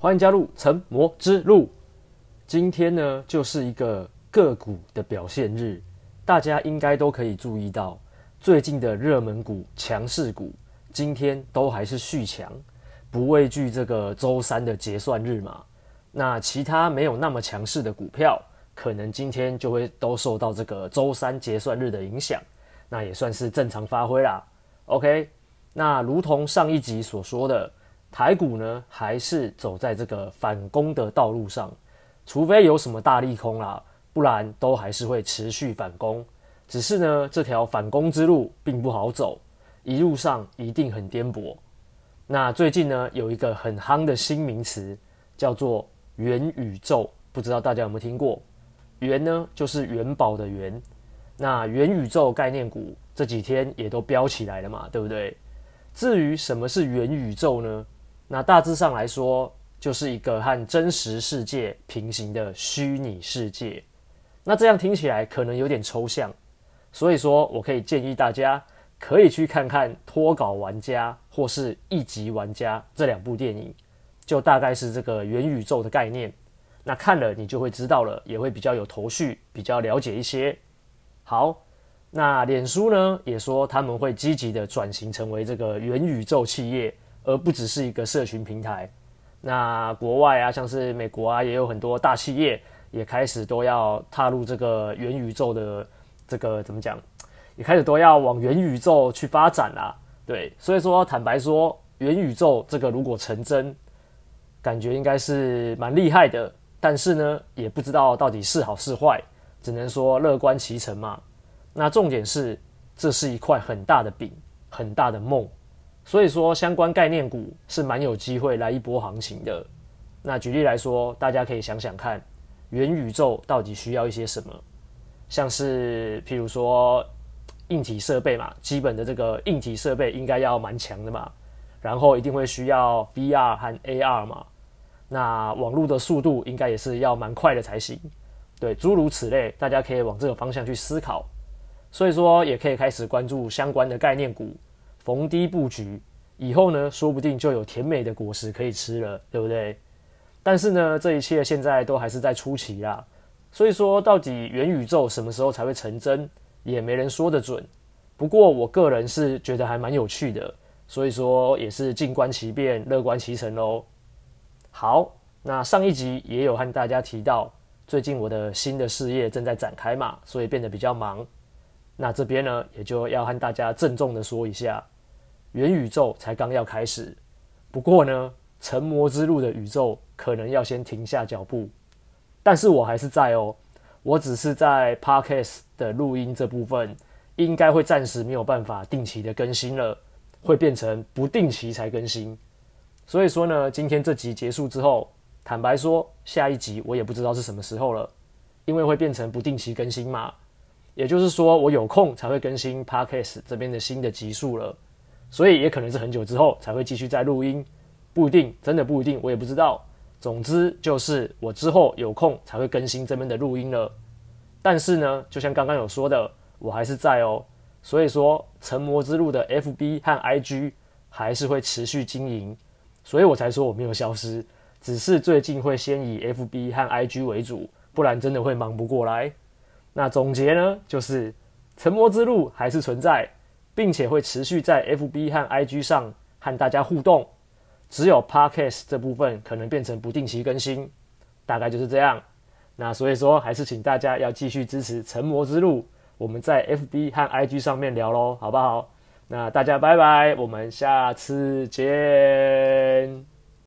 欢迎加入成魔之路。今天呢，就是一个个股的表现日，大家应该都可以注意到，最近的热门股、强势股，今天都还是续强，不畏惧这个周三的结算日嘛。那其他没有那么强势的股票，可能今天就会都受到这个周三结算日的影响，那也算是正常发挥啦。OK，那如同上一集所说的。台股呢，还是走在这个反攻的道路上，除非有什么大利空啦，不然都还是会持续反攻。只是呢，这条反攻之路并不好走，一路上一定很颠簸。那最近呢，有一个很夯的新名词，叫做元宇宙，不知道大家有没有听过？元呢，就是元宝的元。那元宇宙概念股这几天也都飙起来了嘛，对不对？至于什么是元宇宙呢？那大致上来说，就是一个和真实世界平行的虚拟世界。那这样听起来可能有点抽象，所以说我可以建议大家可以去看看《脱稿玩家》或是《一级玩家》这两部电影，就大概是这个元宇宙的概念。那看了你就会知道了，也会比较有头绪，比较了解一些。好，那脸书呢也说他们会积极的转型成为这个元宇宙企业。而不只是一个社群平台。那国外啊，像是美国啊，也有很多大企业也开始都要踏入这个元宇宙的这个怎么讲？也开始都要往元宇宙去发展啦。对，所以说坦白说，元宇宙这个如果成真，感觉应该是蛮厉害的。但是呢，也不知道到底是好是坏，只能说乐观其成嘛。那重点是，这是一块很大的饼，很大的梦。所以说，相关概念股是蛮有机会来一波行情的。那举例来说，大家可以想想看，元宇宙到底需要一些什么？像是譬如说，硬体设备嘛，基本的这个硬体设备应该要蛮强的嘛。然后一定会需要 VR 和 AR 嘛。那网络的速度应该也是要蛮快的才行。对，诸如此类，大家可以往这个方向去思考。所以说，也可以开始关注相关的概念股。逢低布局，以后呢，说不定就有甜美的果实可以吃了，对不对？但是呢，这一切现在都还是在初期啦，所以说到底元宇宙什么时候才会成真，也没人说得准。不过我个人是觉得还蛮有趣的，所以说也是静观其变，乐观其成喽。好，那上一集也有和大家提到，最近我的新的事业正在展开嘛，所以变得比较忙。那这边呢，也就要和大家郑重的说一下。元宇宙才刚要开始，不过呢，成魔之路的宇宙可能要先停下脚步，但是我还是在哦，我只是在 Podcast 的录音这部分，应该会暂时没有办法定期的更新了，会变成不定期才更新。所以说呢，今天这集结束之后，坦白说，下一集我也不知道是什么时候了，因为会变成不定期更新嘛，也就是说，我有空才会更新 Podcast 这边的新的集数了。所以也可能是很久之后才会继续再录音，不一定，真的不一定，我也不知道。总之就是我之后有空才会更新这边的录音了。但是呢，就像刚刚有说的，我还是在哦。所以说，成魔之路的 FB 和 IG 还是会持续经营，所以我才说我没有消失，只是最近会先以 FB 和 IG 为主，不然真的会忙不过来。那总结呢，就是成魔之路还是存在。并且会持续在 FB 和 IG 上和大家互动，只有 Podcast 这部分可能变成不定期更新，大概就是这样。那所以说，还是请大家要继续支持成魔之路，我们在 FB 和 IG 上面聊喽，好不好？那大家拜拜，我们下次见。